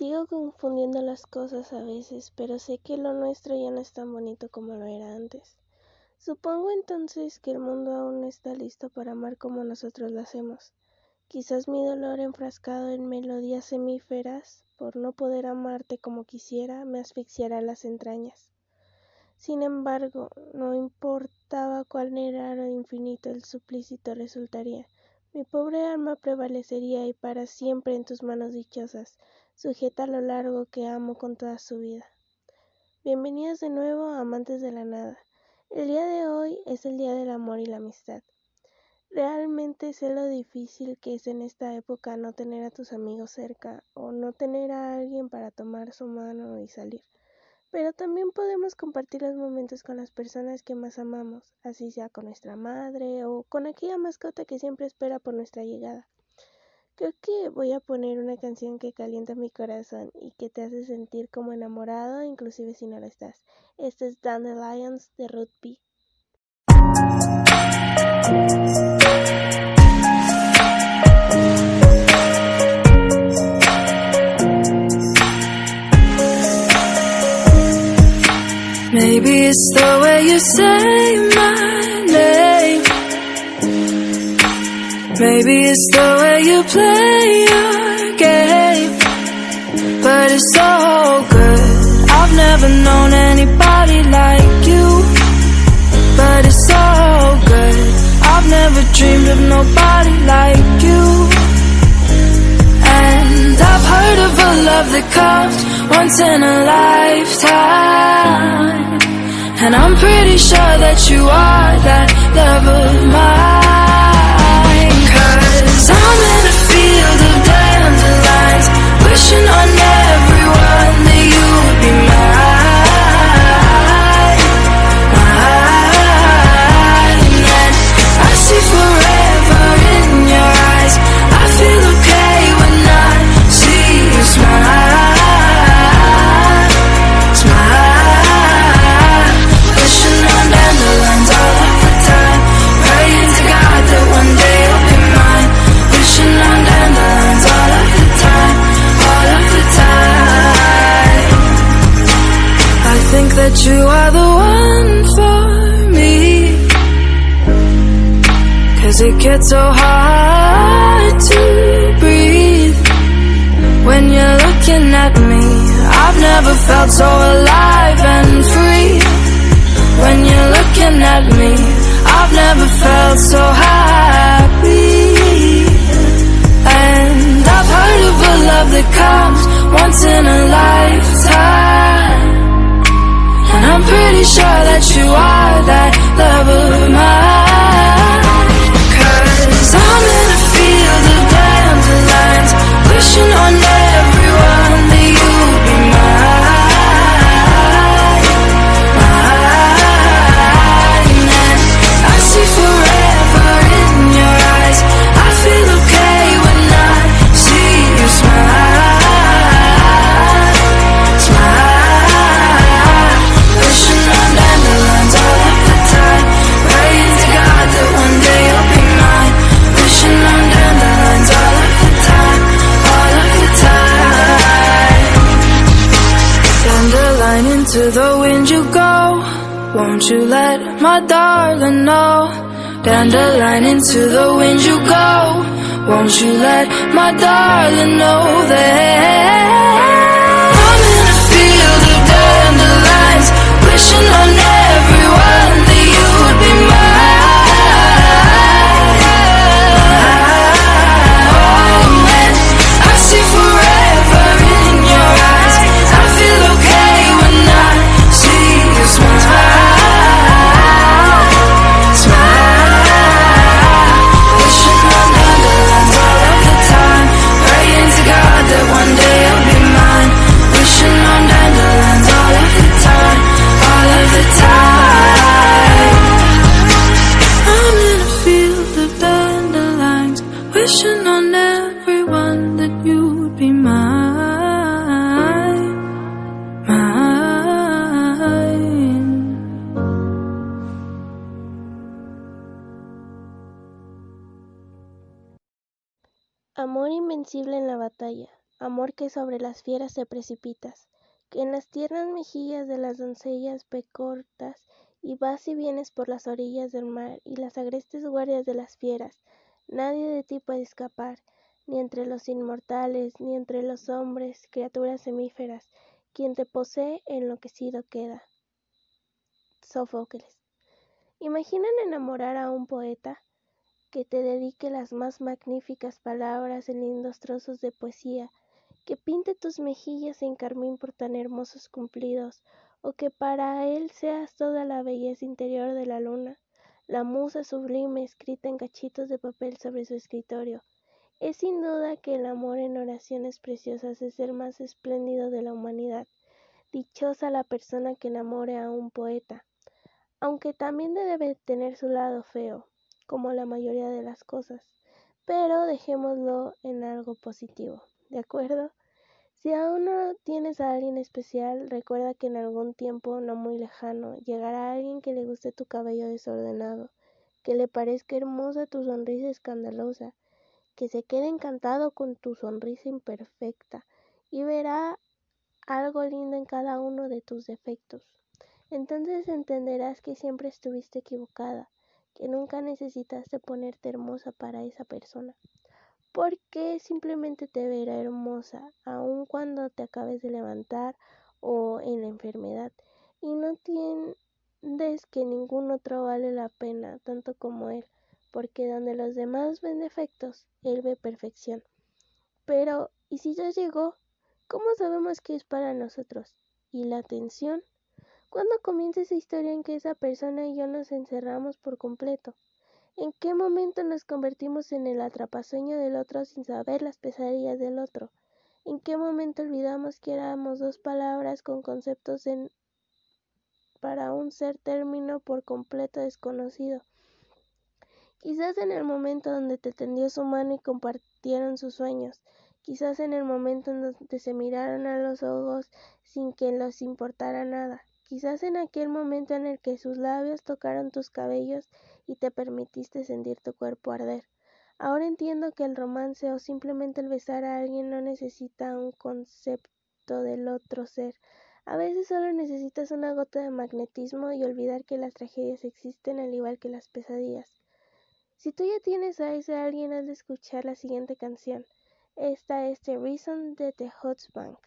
Sigo confundiendo las cosas a veces, pero sé que lo nuestro ya no es tan bonito como lo era antes. Supongo entonces que el mundo aún no está listo para amar como nosotros lo hacemos. Quizás mi dolor enfrascado en melodías semíferas, por no poder amarte como quisiera, me asfixiará las entrañas. Sin embargo, no importaba cuál era lo infinito el suplícito resultaría. Mi pobre alma prevalecería y para siempre en tus manos dichosas, sujeta a lo largo que amo con toda su vida. Bienvenidos de nuevo, amantes de la nada. El día de hoy es el día del amor y la amistad. Realmente sé lo difícil que es en esta época no tener a tus amigos cerca o no tener a alguien para tomar su mano y salir. Pero también podemos compartir los momentos con las personas que más amamos, así sea con nuestra madre o con aquella mascota que siempre espera por nuestra llegada. Creo que voy a poner una canción que calienta mi corazón y que te hace sentir como enamorado, inclusive si no lo estás. Este es Dandelions de Ruth. Maybe it's the way you say my Maybe it's the way you play your game. But it's so good. I've never known anybody like you. But it's so good. I've never dreamed of nobody like you. And I've heard of a love that comes once in a lifetime. And I'm pretty sure that you are that love of mine. I'm in a field of dandelions, wishing on everyone Dandelion into the wind you go. Won't you let my darling know that I'm in a field of dandelions, wishing on la batalla. amor que sobre las fieras te precipitas, que en las tiernas mejillas de las doncellas pecortas y vas y vienes por las orillas del mar y las agrestes guardias de las fieras, nadie de ti puede escapar, ni entre los inmortales, ni entre los hombres, criaturas semíferas, quien te posee enloquecido queda. Sofocles. ¿Imaginan enamorar a un poeta que te dedique las más magníficas palabras en lindos trozos de poesía, que pinte tus mejillas en carmín por tan hermosos cumplidos, o que para él seas toda la belleza interior de la luna, la musa sublime escrita en cachitos de papel sobre su escritorio. Es sin duda que el amor en oraciones preciosas es el más espléndido de la humanidad. Dichosa la persona que enamore a un poeta, aunque también debe tener su lado feo, como la mayoría de las cosas, pero dejémoslo en algo positivo, ¿de acuerdo? Si aún no tienes a alguien especial, recuerda que en algún tiempo no muy lejano llegará alguien que le guste tu cabello desordenado, que le parezca hermosa tu sonrisa escandalosa, que se quede encantado con tu sonrisa imperfecta y verá algo lindo en cada uno de tus defectos. Entonces entenderás que siempre estuviste equivocada, que nunca necesitaste ponerte hermosa para esa persona porque simplemente te verá hermosa, aun cuando te acabes de levantar o en la enfermedad, y no entiendes que ningún otro vale la pena tanto como él, porque donde los demás ven defectos, él ve perfección. Pero, ¿y si ya llegó? ¿Cómo sabemos que es para nosotros? ¿Y la atención? ¿Cuándo comienza esa historia en que esa persona y yo nos encerramos por completo? ¿En qué momento nos convertimos en el atrapasueño del otro sin saber las pesadillas del otro? ¿En qué momento olvidamos que éramos dos palabras con conceptos para un ser término por completo desconocido? Quizás en el momento donde te tendió su mano y compartieron sus sueños, quizás en el momento en donde se miraron a los ojos sin que los importara nada, quizás en aquel momento en el que sus labios tocaron tus cabellos y te permitiste sentir tu cuerpo arder. Ahora entiendo que el romance o simplemente el besar a alguien no necesita un concepto del otro ser. A veces solo necesitas una gota de magnetismo y olvidar que las tragedias existen al igual que las pesadillas. Si tú ya tienes a ese alguien, has de escuchar la siguiente canción. Esta es The Reason de The Bank.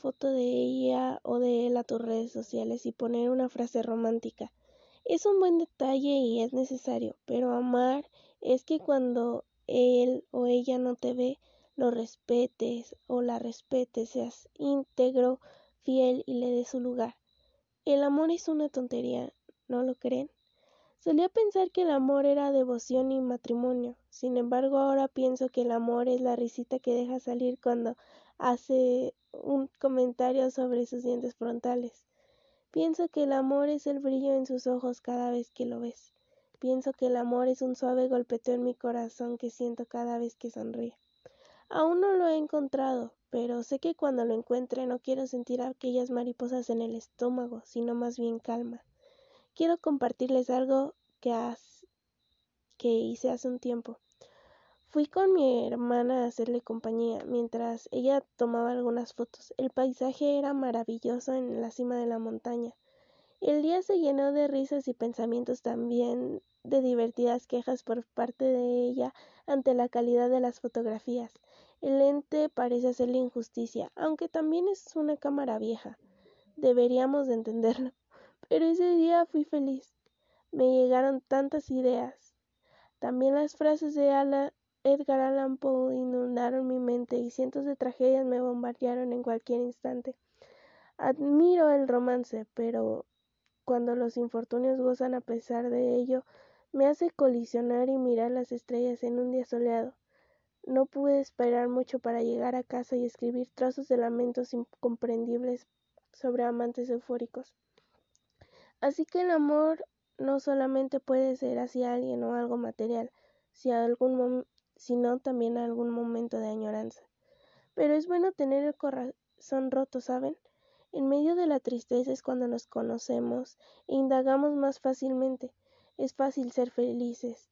Foto de ella o de él a tus redes sociales y poner una frase romántica. Es un buen detalle y es necesario, pero amar es que cuando él o ella no te ve, lo respetes o la respetes, seas íntegro, fiel y le des su lugar. El amor es una tontería, ¿no lo creen? Solía pensar que el amor era devoción y matrimonio. Sin embargo, ahora pienso que el amor es la risita que deja salir cuando hace un comentario sobre sus dientes frontales. Pienso que el amor es el brillo en sus ojos cada vez que lo ves. Pienso que el amor es un suave golpeteo en mi corazón que siento cada vez que sonríe. Aún no lo he encontrado, pero sé que cuando lo encuentre no quiero sentir aquellas mariposas en el estómago, sino más bien calma. Quiero compartirles algo que, que hice hace un tiempo. Fui con mi hermana a hacerle compañía mientras ella tomaba algunas fotos. El paisaje era maravilloso en la cima de la montaña. El día se llenó de risas y pensamientos también de divertidas quejas por parte de ella ante la calidad de las fotografías. El lente parece hacerle injusticia, aunque también es una cámara vieja. Deberíamos de entenderlo. Pero ese día fui feliz. Me llegaron tantas ideas. También las frases de Ala- Edgar Allan Poe inundaron mi mente y cientos de tragedias me bombardearon en cualquier instante. Admiro el romance, pero cuando los infortunios gozan a pesar de ello, me hace colisionar y mirar las estrellas en un día soleado. No pude esperar mucho para llegar a casa y escribir trozos de lamentos incomprendibles sobre amantes eufóricos. Así que el amor no solamente puede ser hacia alguien o algo material, sino también algún momento de añoranza. Pero es bueno tener el corazón roto, ¿saben? En medio de la tristeza es cuando nos conocemos e indagamos más fácilmente. Es fácil ser felices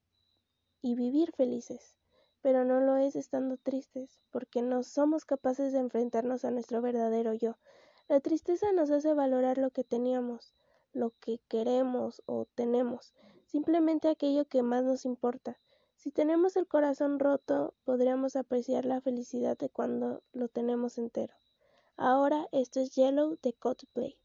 y vivir felices, pero no lo es estando tristes, porque no somos capaces de enfrentarnos a nuestro verdadero yo. La tristeza nos hace valorar lo que teníamos, lo que queremos o tenemos, simplemente aquello que más nos importa. Si tenemos el corazón roto, podríamos apreciar la felicidad de cuando lo tenemos entero. Ahora esto es Yellow de Coldplay.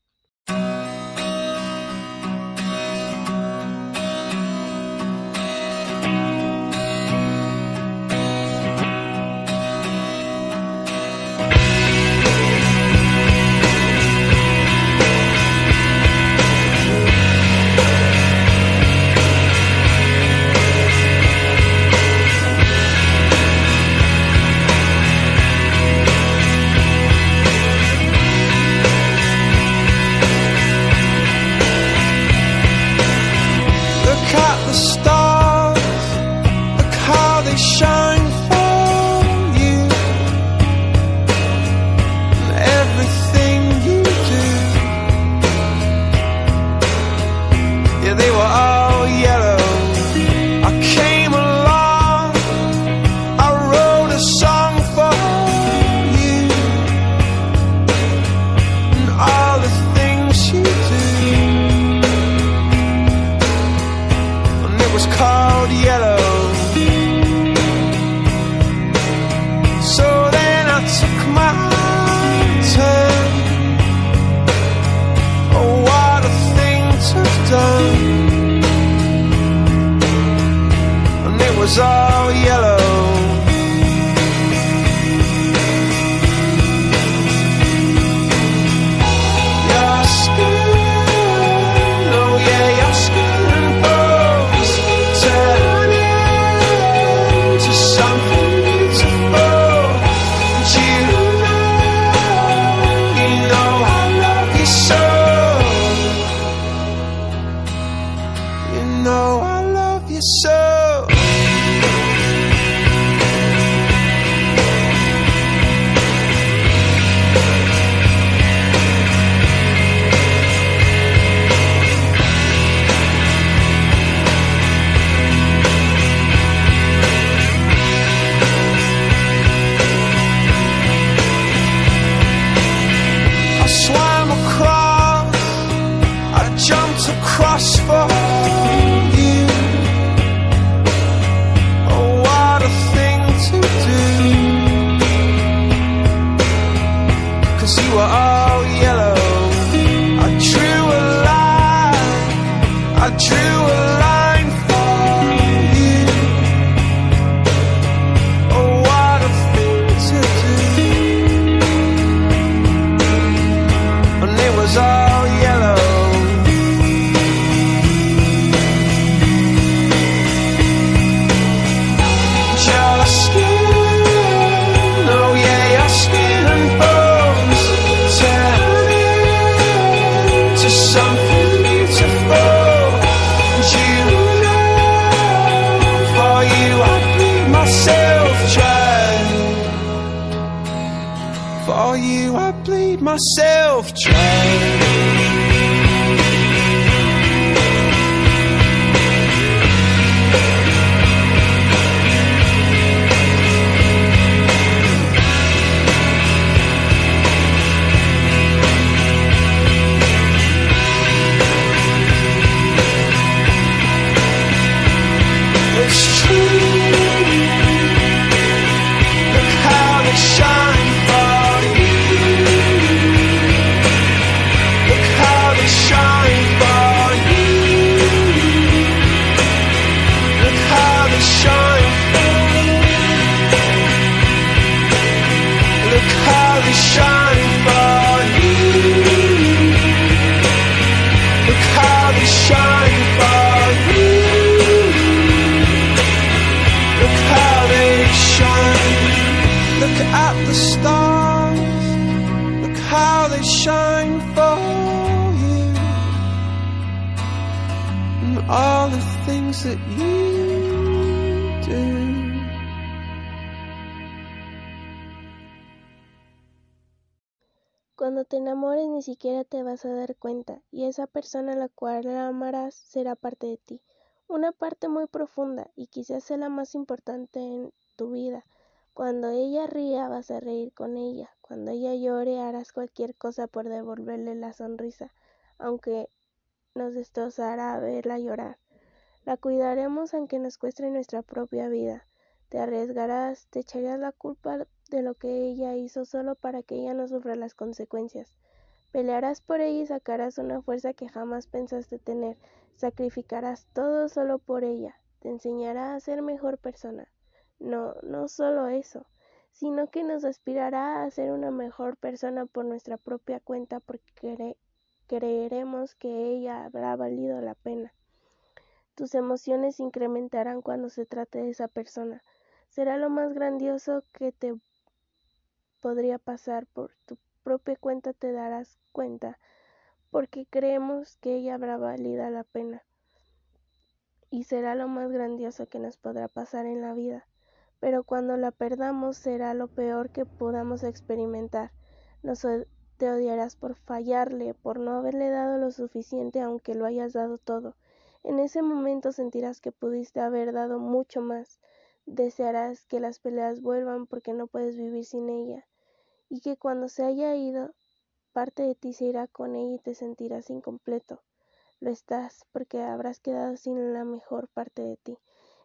myself trying all the things that you do. Cuando te enamores ni siquiera te vas a dar cuenta, y esa persona a la cual amarás será parte de ti, una parte muy profunda y quizás sea la más importante en tu vida. Cuando ella ría vas a reír con ella, cuando ella llore harás cualquier cosa por devolverle la sonrisa, aunque nos destrozará verla llorar. La cuidaremos aunque nos cueste nuestra propia vida. Te arriesgarás, te echarías la culpa de lo que ella hizo solo para que ella no sufra las consecuencias. Pelearás por ella y sacarás una fuerza que jamás pensaste tener. Sacrificarás todo solo por ella. Te enseñará a ser mejor persona. No, no solo eso, sino que nos aspirará a ser una mejor persona por nuestra propia cuenta porque creeremos que ella habrá valido la pena. Tus emociones incrementarán cuando se trate de esa persona. Será lo más grandioso que te podría pasar por tu propia cuenta te darás cuenta porque creemos que ella habrá valido la pena y será lo más grandioso que nos podrá pasar en la vida pero cuando la perdamos será lo peor que podamos experimentar nos te odiarás por fallarle por no haberle dado lo suficiente aunque lo hayas dado todo en ese momento sentirás que pudiste haber dado mucho más desearás que las peleas vuelvan porque no puedes vivir sin ella y que cuando se haya ido, parte de ti se irá con ella y te sentirás incompleto. Lo estás porque habrás quedado sin la mejor parte de ti.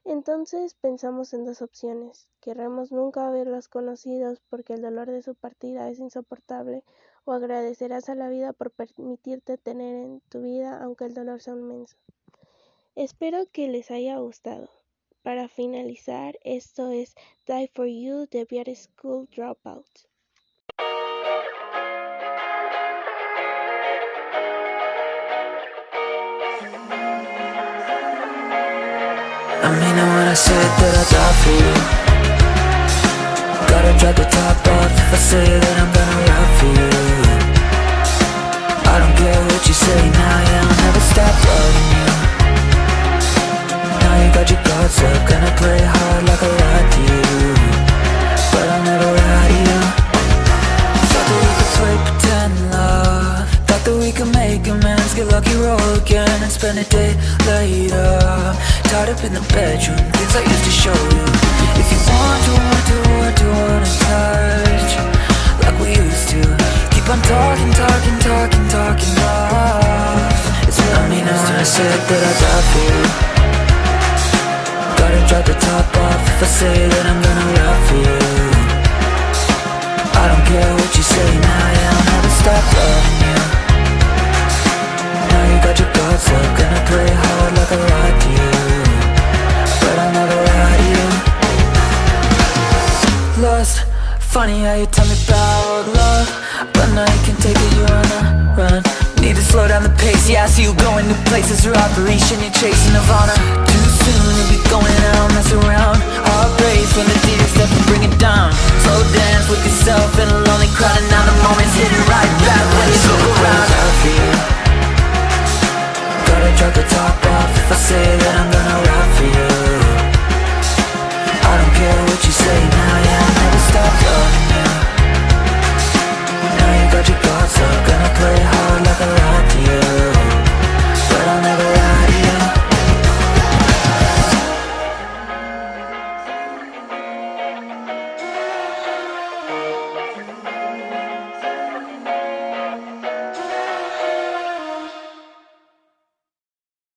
Entonces pensamos en dos opciones. Querremos nunca haberlos conocidos porque el dolor de su partida es insoportable o agradecerás a la vida por permitirte tener en tu vida aunque el dolor sea inmenso. Espero que les haya gustado. Para finalizar, esto es Die for You de School Dropout. Gotta drop the top off. If I say that I'm gonna ride for you. I don't care what you say now, yeah, I'll never stop loving you. Now you got your guards up, gonna play hard like I lied to you. But I'll never lie to you. Thought that we could play pretend love. Thought that we could make amends, get lucky, roll again And spend a day later. Tied up in the bedroom, things I used to show you. If you